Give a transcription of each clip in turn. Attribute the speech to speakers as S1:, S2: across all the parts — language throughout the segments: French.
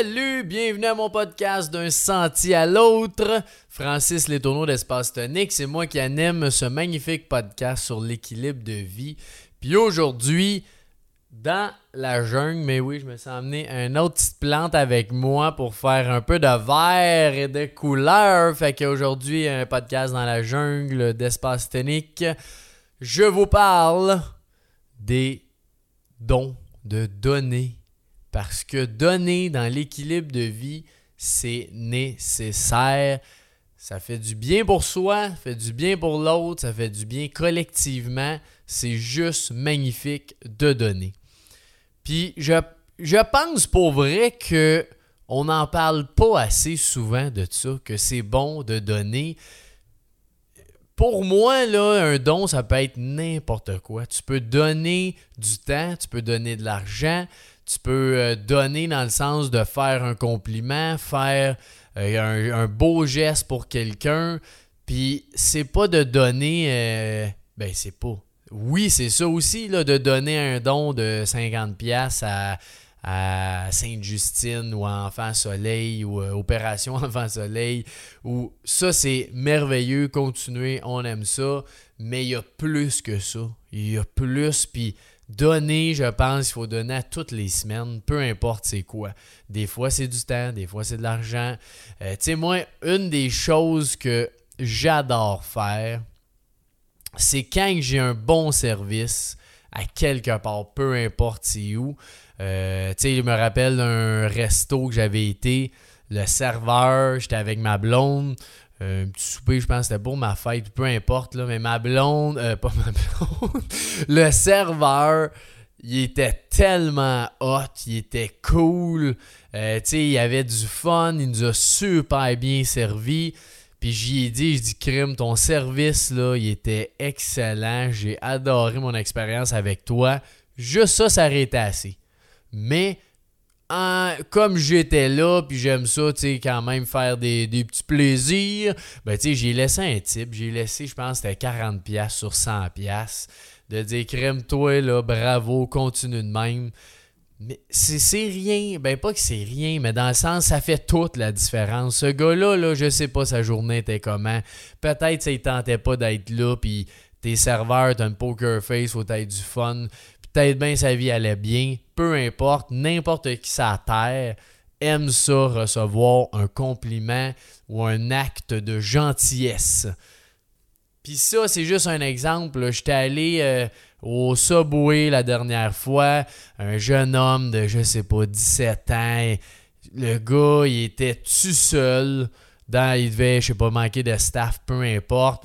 S1: Salut, bienvenue à mon podcast d'un sentier à l'autre. Francis Letourneau d'Espace Tonique, c'est moi qui anime ce magnifique podcast sur l'équilibre de vie. Puis aujourd'hui, dans la jungle, mais oui, je me suis emmené une autre petite plante avec moi pour faire un peu de vert et de couleur. Fait qu'aujourd'hui, un podcast dans la jungle d'Espace Tonique. Je vous parle des dons, de donner parce que donner dans l'équilibre de vie, c'est nécessaire. Ça fait du bien pour soi, ça fait du bien pour l'autre, ça fait du bien collectivement. C'est juste magnifique de donner. Puis je, pense pour vrai que on n'en parle pas assez souvent de ça, que c'est bon de donner. Pour moi, là, un don, ça peut être n'importe quoi. Tu peux donner du temps, tu peux donner de l'argent, tu peux euh, donner dans le sens de faire un compliment, faire euh, un, beau geste pour quelqu'un. Puis c'est pas de donner. Euh, ben, c'est pas. Oui, c'est ça aussi, là, de donner un don de 50$ à, Sainte-Justine ou à Enfant Soleil ou Opération Enfant Soleil. Ou ça, c'est merveilleux. Continuez, on aime ça. Mais il y a plus que ça. Il y a plus. Puis Donner, je pense qu'il faut donner à toutes les semaines, peu importe c'est quoi. Des fois, c'est du temps, des fois, c'est de l'argent. Euh, tu sais, moi, une des choses que j'adore faire, c'est quand j'ai un bon service à quelque part, peu importe c'est où. Euh, tu sais, je me rappelle d'un resto que j'avais été, le serveur, j'étais avec ma blonde, un petit souper, je pense c'était pour ma fête, peu importe, là, mais ma blonde, euh, pas ma blonde, le serveur, il était tellement hot, il était cool, euh, tu sais, il avait du fun, il nous a super bien servi. Puis j'y ai dit, je dis, Crime, ton service, là, il était excellent. J'ai adoré mon expérience avec toi. Juste ça, ça aurait été assez. Mais comme j'étais là, puis j'aime ça, tu sais, quand même faire des, petits plaisirs, ben, tu sais, j'ai laissé un type. J'ai laissé, je pense, c'était 40$ sur 100$. De dire, crème-toi, là, bravo, continue de même. Mais c'est rien. Ben, pas que c'est rien, mais dans le sens, ça fait toute la différence. Ce gars-là, là, je sais pas sa journée était comment. Peut-être ça, il tentait pas d'être là, puis tes serveurs, t'as une poker face, faut être du fun peut-être bien sa vie allait bien, peu importe, n'importe qui sa terre aime ça recevoir un compliment ou un acte de gentillesse. Puis ça, c'est juste un exemple. J'étais allé euh, au Subway la dernière fois, un jeune homme de, je sais pas, 17 ans. Le gars, il était tout seul. Dans, il devait, je sais pas, manquer de staff, peu importe.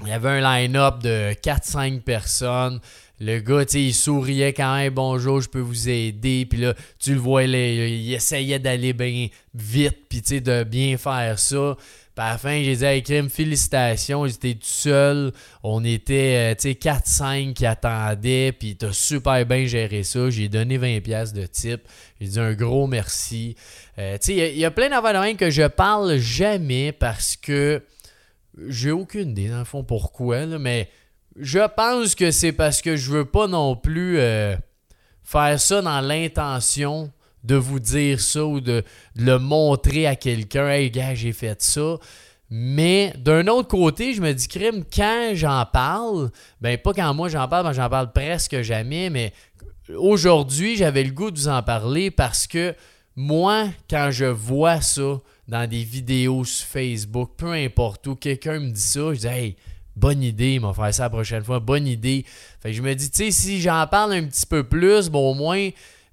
S1: Il y avait un line-up de 4-5 personnes. Le gars, il souriait quand même, bonjour, je peux vous aider. Puis là, tu le voyais, il essayait d'aller bien vite, puis de bien faire ça. Puis à la fin, j'ai dit, hey, crime, félicitations, j'étais tout seul. On était, euh, tu sais, 4-5 qui attendaient, puis t'as super bien géré ça. J'ai donné 20$ de type. J'ai dit un gros merci. Euh, il y, a plein d'affaires que je parle jamais parce que j'ai aucune idée, dans le fond, pourquoi, là, mais je pense que c'est parce que je veux pas non plus euh, faire ça dans l'intention de vous dire ça ou de, le montrer à quelqu'un. Hey, gars, j'ai fait ça. Mais d'un autre côté, je me dis, crime, quand j'en parle, ben pas quand moi j'en parle, j'en parle presque jamais, mais aujourd'hui, j'avais le goût de vous en parler parce que moi, quand je vois ça dans des vidéos sur Facebook, peu importe où, quelqu'un me dit ça, je dis, hey, bonne idée, m'a faire ça la prochaine fois, bonne idée. Fait que je me dis, tu sais, si j'en parle un petit peu plus, bon, au moins,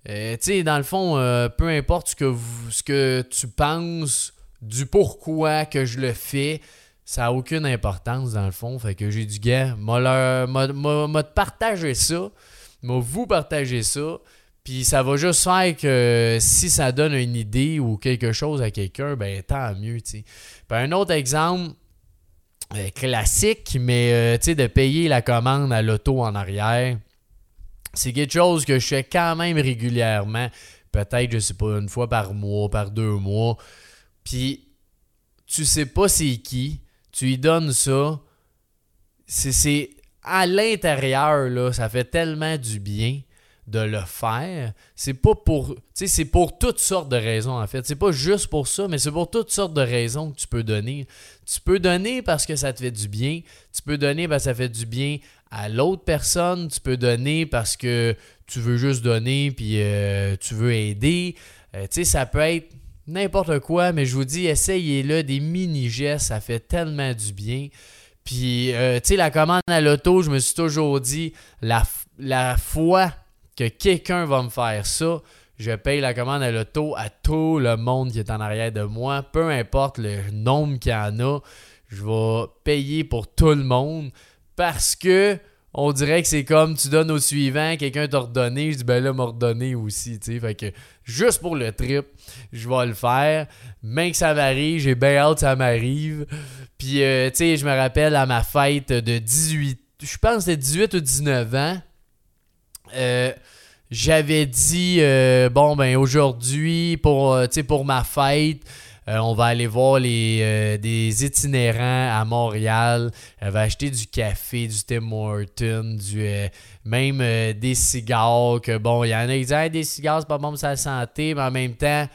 S1: euh, tu sais, dans le fond, euh, peu importe ce que, tu penses du pourquoi que je le fais, ça n'a aucune importance dans le fond. Fait que j'ai du gars, m'a te partager ça, m'a vous partager ça. Puis ça va juste faire que si ça donne une idée ou quelque chose à quelqu'un, ben tant mieux. Puis un autre exemple, euh, classique, mais euh, tu sais, de payer la commande à l'auto en arrière, c'est quelque chose que je fais quand même régulièrement. Peut-être, je sais pas, une fois par mois, par deux mois. Puis, tu sais pas c'est qui, tu lui donnes ça. C'est à l'intérieur, là, ça fait tellement du bien de le faire, c'est pas pour. C'est pour toutes sortes de raisons, en fait. C'est pas juste pour ça, mais c'est pour toutes sortes de raisons que tu peux donner. Tu peux donner parce que ça te fait du bien. Tu peux donner parce que ça fait du bien à l'autre personne. Tu peux donner parce que tu veux juste donner puis euh, tu veux aider. Euh, tu sais, ça peut être n'importe quoi, mais je vous dis, essayez-le. Des mini-gestes, ça fait tellement du bien. Puis, euh, tu sais, la commande à l'auto, je me suis toujours dit, la, la fois que quelqu'un va me faire ça, je paye la commande à l'auto à tout le monde qui est en arrière de moi, peu importe le nombre qu'il y en a, je vais payer pour tout le monde parce que on dirait que c'est comme tu donnes au suivant, quelqu'un t'a redonné, je dis ben là m'a redonné aussi, tu sais, fait que juste pour le trip, je vais le faire, mais que ça m'arrive, j'ai bien hâte que ça m'arrive. Puis euh, tu sais, je me rappelle à ma fête de 18, je pense que c'était 18 ou 19 ans. Euh, j'avais dit, euh, bon, ben aujourd'hui, pour, euh, pour ma fête, on va aller voir les, des itinérants à Montréal. Elle va acheter du café, du Tim Horton, du, même des cigares. Que bon, il y en a qui disent des cigares, c'est pas bon pour sa santé, mais en même temps,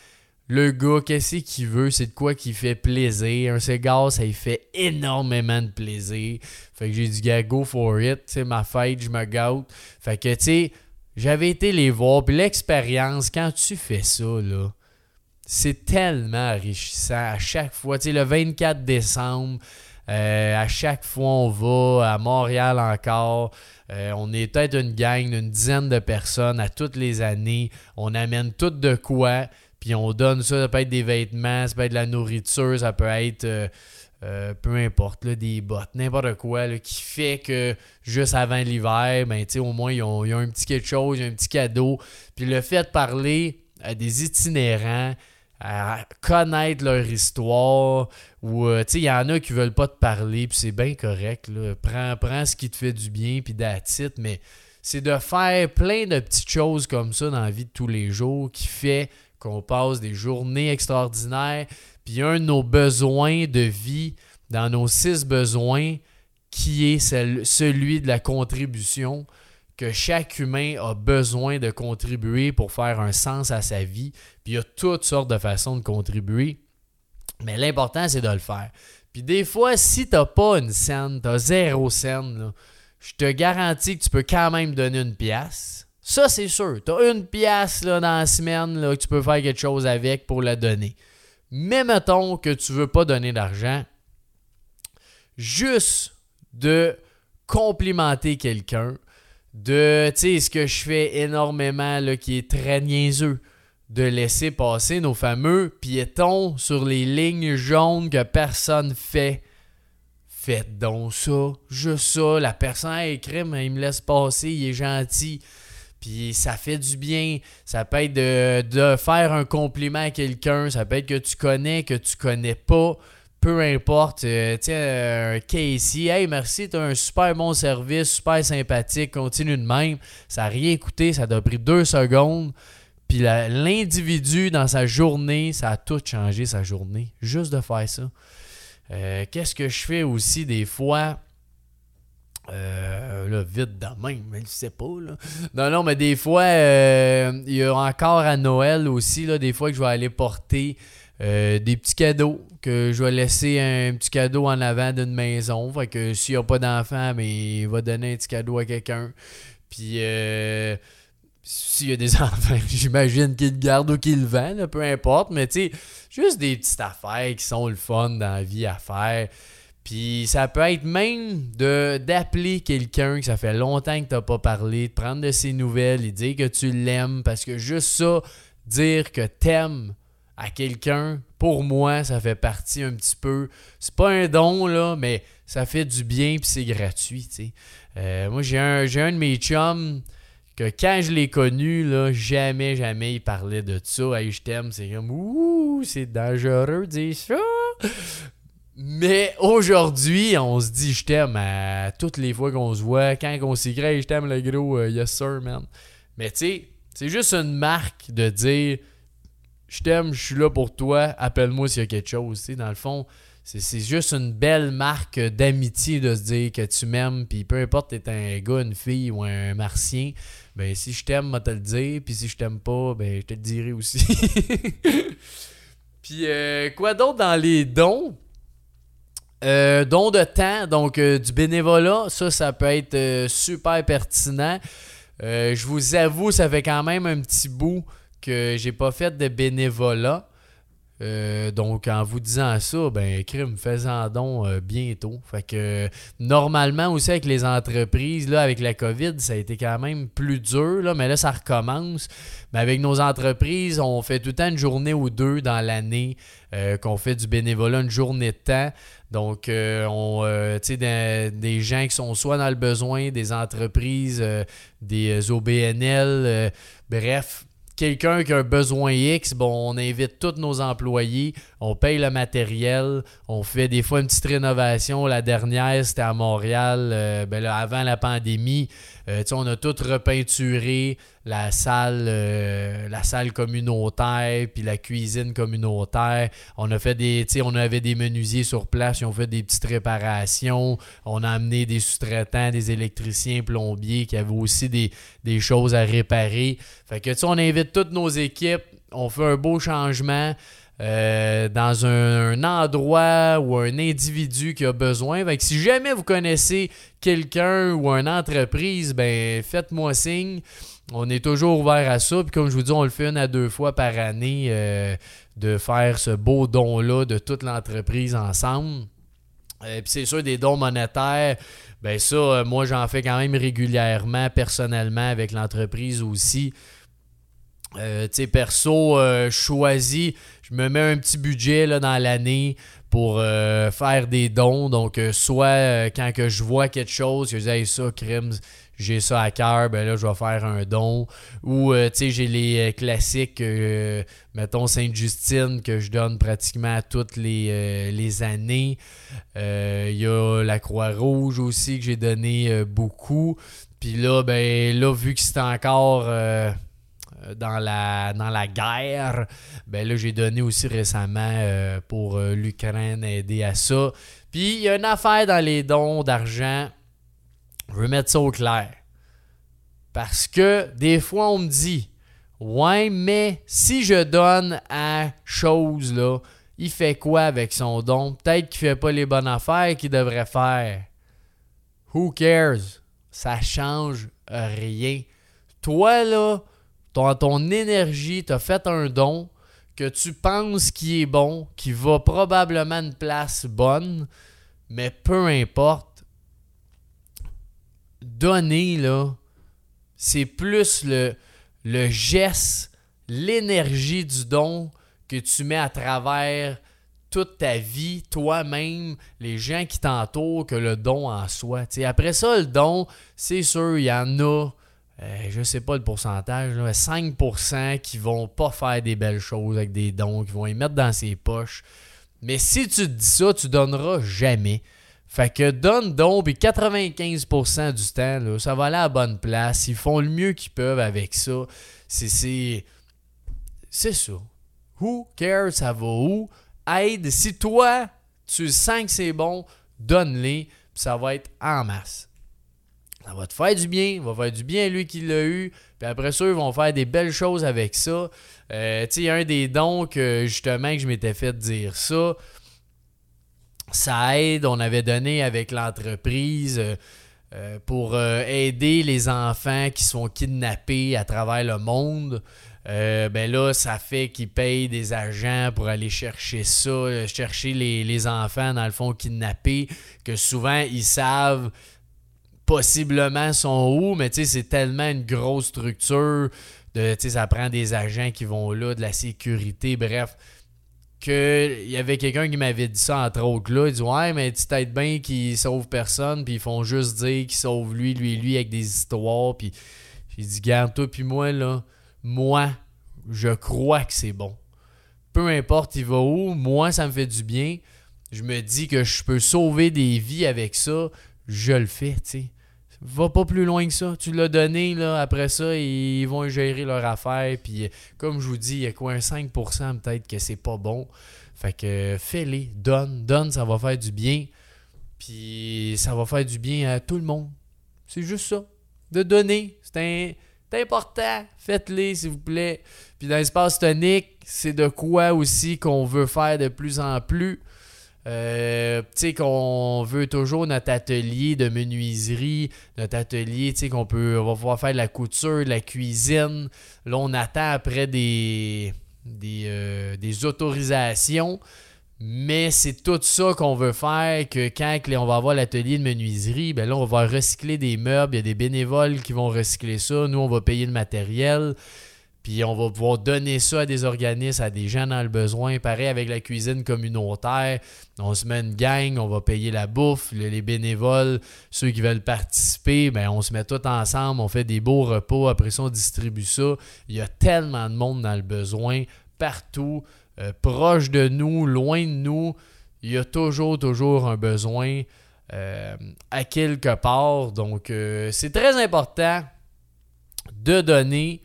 S1: le gars, qu'est-ce qu'il veut? C'est de quoi qui fait plaisir? Un cigare, ça lui fait énormément de plaisir. Fait que j'ai dit, gars, go for it. C'est ma fête, je me gâte. Fait que, tu sais, j'avais été les voir. Puis l'expérience, quand tu fais ça, là, c'est tellement enrichissant. À chaque fois, tu sais, le 24 décembre, euh, à chaque fois, on va à Montréal encore. Euh, on est peut-être une gang d'une dizaine de personnes à toutes les années. On amène tout de quoi. Puis on donne ça, ça peut être des vêtements, ça peut être de la nourriture, ça peut être euh, euh, peu importe, des bottes, n'importe quoi, qui fait que juste avant l'hiver, ben, au moins ils ont, un petit quelque chose, un petit cadeau. Puis le fait de parler à des itinérants, à connaître leur histoire, ou euh, il y en a qui veulent pas te parler, puis c'est bien correct. Là. Prends, prends ce qui te fait du bien, puis d'attitude, mais c'est de faire plein de petites choses comme ça dans la vie de tous les jours qui fait qu'on passe des journées extraordinaires. Puis un de nos besoins de vie, dans nos six besoins, qui est celui de la contribution, que chaque humain a besoin de contribuer pour faire un sens à sa vie. Puis il y a toutes sortes de façons de contribuer. Mais l'important, c'est de le faire. Puis des fois, si tu n'as pas une scène, tu as zéro scène, je te garantis que tu peux quand même donner une pièce ça, c'est sûr. Tu as une pièce là, dans la semaine là, que tu peux faire quelque chose avec pour la donner. Mais mettons que tu ne veux pas donner d'argent, juste de complimenter quelqu'un, de, tu sais, ce que je fais énormément, là, qui est très niaiseux, de laisser passer nos fameux piétons sur les lignes jaunes que personne fait. Faites donc ça, juste ça. La personne écrit, mais il me laisse passer, il est gentil. Puis ça fait du bien. Ça peut être de, faire un compliment à quelqu'un. Ça peut être que tu connais, que tu connais pas. Peu importe. Euh, tiens, euh, Casey, hey, merci, tu as un super bon service, super sympathique, continue de même. Ça n'a rien coûté, ça t'a pris deux secondes. Puis l'individu dans sa journée, ça a tout changé sa journée. Juste de faire ça. Euh, qu'est-ce que je fais aussi des fois? Euh, vite de même, mais je sais pas. Là. Non, non, mais des fois, euh, il y a encore à Noël aussi, là, des fois que je vais aller porter euh, des petits cadeaux, que je vais laisser un petit cadeau en avant d'une maison. Fait que s'il n'y a pas d'enfant, mais il va donner un petit cadeau à quelqu'un. Puis s'il y a des enfants, j'imagine qu'il le garde ou qu'il le vend, peu importe. Mais tu sais, juste des petites affaires qui sont le fun dans la vie à faire. Puis ça peut être même d'appeler quelqu'un que ça fait longtemps que tu n'as pas parlé, de prendre de ses nouvelles et dire que tu l'aimes. Parce que juste ça, dire que t'aimes à quelqu'un, pour moi, ça fait partie un petit peu. C'est pas un don, là, mais ça fait du bien puis c'est gratuit, tu euh, moi, j'ai un, un de mes chums que quand je l'ai connu, là, jamais, jamais il parlait de ça. Hey, je t'aime, c'est comme ouh, c'est dangereux de dire ça. Mais aujourd'hui, on se dit je t'aime à toutes les fois qu'on se voit. Quand on s'écrit je t'aime le gros, euh, yes sir, man. Mais tu sais, c'est juste une marque de dire je t'aime, je suis là pour toi, appelle-moi s'il y a quelque chose. dans le fond, C'est juste une belle marque d'amitié de se dire que tu m'aimes, puis peu importe t'es un gars, une fille ou un martien, ben si je t'aime, moi te le dire, puis si je t'aime pas, ben je te le dirai aussi. puis euh, quoi d'autre dans les dons? Euh, dons de temps, donc euh, du bénévolat, ça, ça peut être super pertinent. je vous avoue, ça fait quand même un petit bout que j'ai pas fait de bénévolat. Euh, donc, en vous disant ça, ben, crime, fais-en don euh, bientôt. Fait que, normalement aussi avec les entreprises, là, avec la COVID, ça a été quand même plus dur, là, mais là, ça recommence. Mais avec nos entreprises, on fait tout le temps une journée ou deux dans l'année euh, qu'on fait du bénévolat, une journée de temps. Donc, on, sais, des, des, gens qui sont soit dans le besoin, des entreprises, des OBNL, bref, quelqu'un qui a un besoin X, bon, on invite tous nos employés, on paye le matériel, on fait des fois une petite rénovation. La dernière, c'était à Montréal, euh, ben avant la pandémie. Euh, on a tout repeinturé, la salle, euh, la salle communautaire, puis la cuisine communautaire. On a fait des, on avait des menuisiers sur place, ils ont fait des petites réparations. On a amené des sous-traitants, des électriciens, plombiers qui avaient aussi des, des choses à réparer. Fait que, on invite toutes nos équipes, on fait un beau changement. Euh, dans un, endroit ou un individu qui a besoin. si jamais vous connaissez quelqu'un ou une entreprise, ben faites-moi signe. On est toujours ouvert à ça. Puis comme je vous dis, on le fait une à deux fois par année euh, de faire ce beau don-là de toute l'entreprise ensemble. Euh, c'est sûr, des dons monétaires, ben ça, moi j'en fais quand même régulièrement, personnellement, avec l'entreprise aussi. Euh, perso, euh, choisi, je me mets un petit budget là, dans l'année pour euh, faire des dons. Donc, soit quand je vois quelque chose, je dis, ça, Crims, j'ai ça à cœur, ben là, je vais faire un don. Ou, tu sais, j'ai les classiques, mettons Sainte-Justine, que je donne pratiquement toutes les, les années. Il y a la Croix-Rouge aussi, que j'ai donné beaucoup. Puis là, ben là, vu que c'est encore euh, dans la, dans la guerre. Ben là, j'ai donné aussi récemment euh, pour euh, l'Ukraine aider à ça. Puis il y a une affaire dans les dons d'argent. Je veux mettre ça au clair. Parce que des fois, on me dit Ouais, mais si je donne à chose, là, il fait quoi avec son don? Peut-être qu'il fait pas les bonnes affaires qu'il devrait faire. Who cares? Ça change rien. Toi, là, ton, ton énergie, tu fait un don que tu penses qui est bon, qui va probablement une place bonne, mais peu importe. Donner, là, c'est plus le, le geste, l'énergie du don que tu mets à travers toute ta vie, toi-même, les gens qui t'entourent, que le don en soi. après ça, le don, c'est sûr, il y en a euh, je sais pas le pourcentage, là, 5% qui vont pas faire des belles choses avec des dons, qui vont les mettre dans ses poches. Mais si tu te dis ça, tu donneras jamais. Fait que donne donc, puis 95% du temps, ça va aller à la bonne place. Ils font le mieux qu'ils peuvent avec ça. C'est. C'est ça. Who cares, ça va où? Aide. Si toi, tu sens que c'est bon, donne-les, ça va être en masse ça va te faire du bien, va faire du bien lui qui l'a eu. Puis après ça, ils vont faire des belles choses avec ça. Euh, tu sais, un des dons que justement que je m'étais fait dire ça, ça aide. On avait donné avec l'entreprise euh, euh, pour aider les enfants qui sont kidnappés à travers le monde. ben là, ça fait qu'ils payent des agents pour aller chercher ça, chercher les enfants, dans le fond, kidnappés, que souvent ils savent possiblement sont où, mais c'est tellement une grosse structure. De, ça prend des agents qui vont là, de la sécurité, bref. Il y avait quelqu'un qui m'avait dit ça, entre autres, là. Il dit Ouais, mais tu t'aides bien qu'ils sauvent personne, puis ils font juste dire qu'ils sauvent lui, lui, lui, avec des histoires. Puis j'ai dit Garde, toi, puis moi, là, moi, je crois que c'est bon. Peu importe, il va où, moi, ça me fait du bien. Je me dis que je peux sauver des vies avec ça, je le fais, tu sais. Va pas plus loin que ça. Tu l'as donné, là, après ça, ils vont gérer leur affaire. Puis, comme je vous dis, il y a quoi, un 5% peut-être que c'est pas bon. Fait que fais-les, donne, donne, ça va faire du bien. Puis, ça va faire du bien à tout le monde. C'est juste ça. De donner, c'est important. Faites-les, s'il vous plaît. Puis, dans l'espace tonique, c'est de quoi aussi qu'on veut faire de plus en plus. Euh, tu sais qu'on veut toujours notre atelier de menuiserie, notre atelier, tu qu'on peut, on va pouvoir faire de la couture, de la cuisine. Là, on attend après des, des, euh, des autorisations. Mais c'est tout ça qu'on veut faire, que quand on va avoir l'atelier de menuiserie, ben là, on va recycler des meubles, il y a des bénévoles qui vont recycler ça, nous, on va payer le matériel. Puis on va pouvoir donner ça à des organismes, à des gens dans le besoin. Pareil avec la cuisine communautaire. On se met une gang, on va payer la bouffe, les bénévoles, ceux qui veulent participer, ben on se met tout ensemble, on fait des beaux repas, après ça on distribue ça. Il y a tellement de monde dans le besoin, partout, euh, proche de nous, loin de nous. Il y a toujours, toujours un besoin euh, à quelque part. Donc euh, c'est très important de donner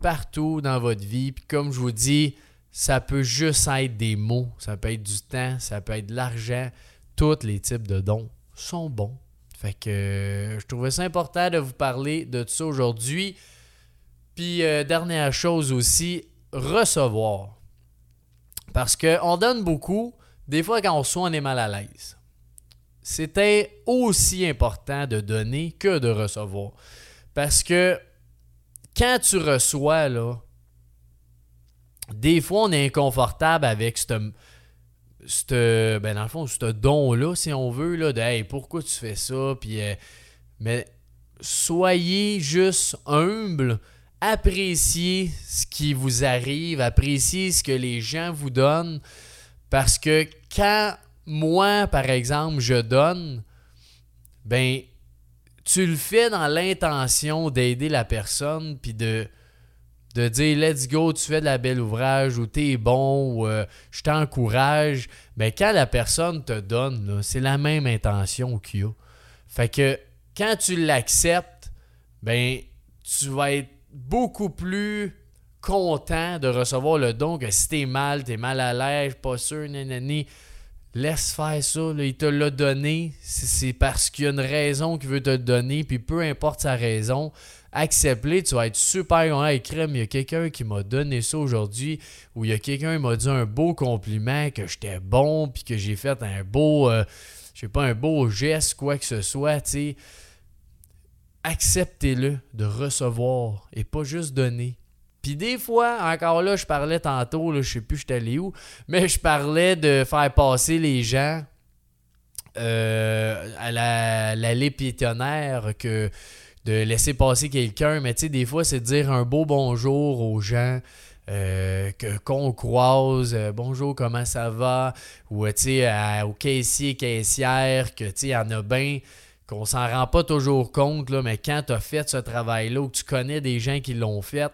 S1: partout dans votre vie. Puis comme je vous dis, ça peut juste être des mots, ça peut être du temps, ça peut être de l'argent. Tous les types de dons sont bons. Fait que euh, je trouvais ça important de vous parler de ça aujourd'hui. Puis euh, dernière chose aussi, recevoir. Parce qu'on donne beaucoup, des fois quand on reçoit, on est mal à l'aise. C'était aussi important de donner que de recevoir. Parce que quand tu reçois, là, des fois, on est inconfortable avec ce ben dans le fond, ce don-là, si on veut, là, de hey, pourquoi tu fais ça? Euh, mais soyez juste humble, appréciez ce qui vous arrive, appréciez ce que les gens vous donnent, parce que quand moi, par exemple, je donne, ben, tu le fais dans l'intention d'aider la personne, puis de, de dire let's go, tu fais de la belle ouvrage, ou t'es bon, ou euh, je t'encourage. Mais quand la personne te donne, c'est la même intention qu'il y a. Fait que quand tu l'acceptes, ben tu vas être beaucoup plus content de recevoir le don que si t'es mal, t'es mal à l'aise, pas sûr, nanani. Laisse faire ça, il te l'a donné, c'est parce qu'il y a une raison qu'il veut te donner, puis peu importe sa raison, accepte-le, tu vas être super content. Hey, crème, il y a quelqu'un qui m'a donné ça aujourd'hui, ou il y a quelqu'un qui m'a dit un beau compliment, que j'étais bon, puis que j'ai fait un beau, euh, je sais pas, un beau geste, quoi que ce soit, tu sais. Acceptez-le de recevoir et pas juste donner. Puis des fois, encore là, je parlais tantôt, là, je sais plus j'étais allé où, mais je parlais de faire passer les gens euh, à la, l'allée piétonnaire que de laisser passer quelqu'un. Mais tu sais, des fois, c'est de dire un beau bonjour aux gens. Euh, qu'on croise, euh, bonjour, comment ça va, ou tu sais, au caissier, caissière, que tu sais, il y en a bien qu'on s'en rend pas toujours compte, là, mais quand tu as fait ce travail-là, ou que tu connais des gens qui l'ont fait,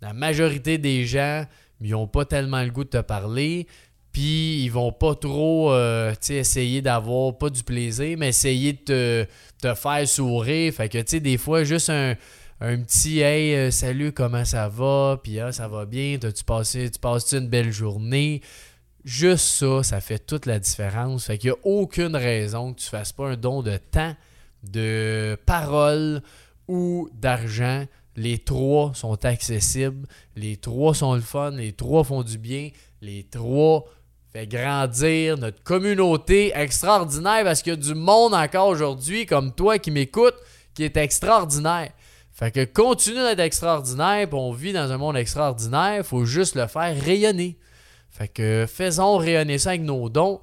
S1: la majorité des gens, ils n'ont pas tellement le goût de te parler. Puis ils vont pas trop euh, essayer d'avoir, pas du plaisir, mais essayer de te, faire sourire. Fait que tu sais, des fois, juste un, petit Hey, euh, salut, comment ça va? Puis ah, ça va bien, tu passé, tu passes une belle journée? Juste ça, ça fait toute la différence. Fait qu'il n'y a aucune raison que tu fasses pas un don de temps, de parole ou d'argent les trois sont accessibles. Les trois sont le fun. Les trois font du bien. Les trois font grandir notre communauté extraordinaire parce qu'il y a du monde encore aujourd'hui, comme toi qui m'écoute, qui est extraordinaire. Fait que continue d'être extraordinaire, on vit dans un monde extraordinaire, faut juste le faire rayonner. Fait que faisons rayonner ça avec nos dons.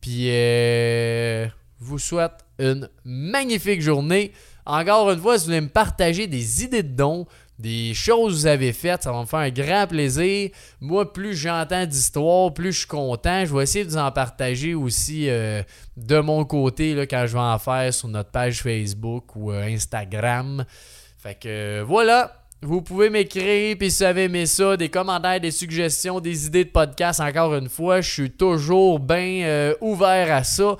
S1: Puis euh, vous souhaite une magnifique journée. Encore une fois, si vous voulez me partager des idées de dons, des choses que vous avez faites, ça va me faire un grand plaisir. Moi, plus j'entends d'histoires, plus je suis content. Je vais essayer de vous en partager aussi euh, de mon côté là, quand je vais en faire sur notre page Facebook ou euh, Instagram. Fait que euh, voilà. Vous pouvez m'écrire, puis si vous avez aimé ça, des commentaires, des suggestions, des idées de podcast, encore une fois, je suis toujours bien ouvert à ça.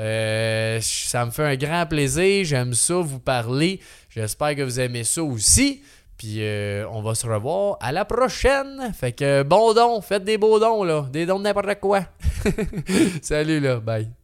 S1: Euh, ça me fait un grand plaisir. J'aime ça vous parler. J'espère que vous aimez ça aussi. Puis euh, on va se revoir à la prochaine. Fait que bon don, faites des beaux dons là, des dons de n'importe quoi. Salut là, bye.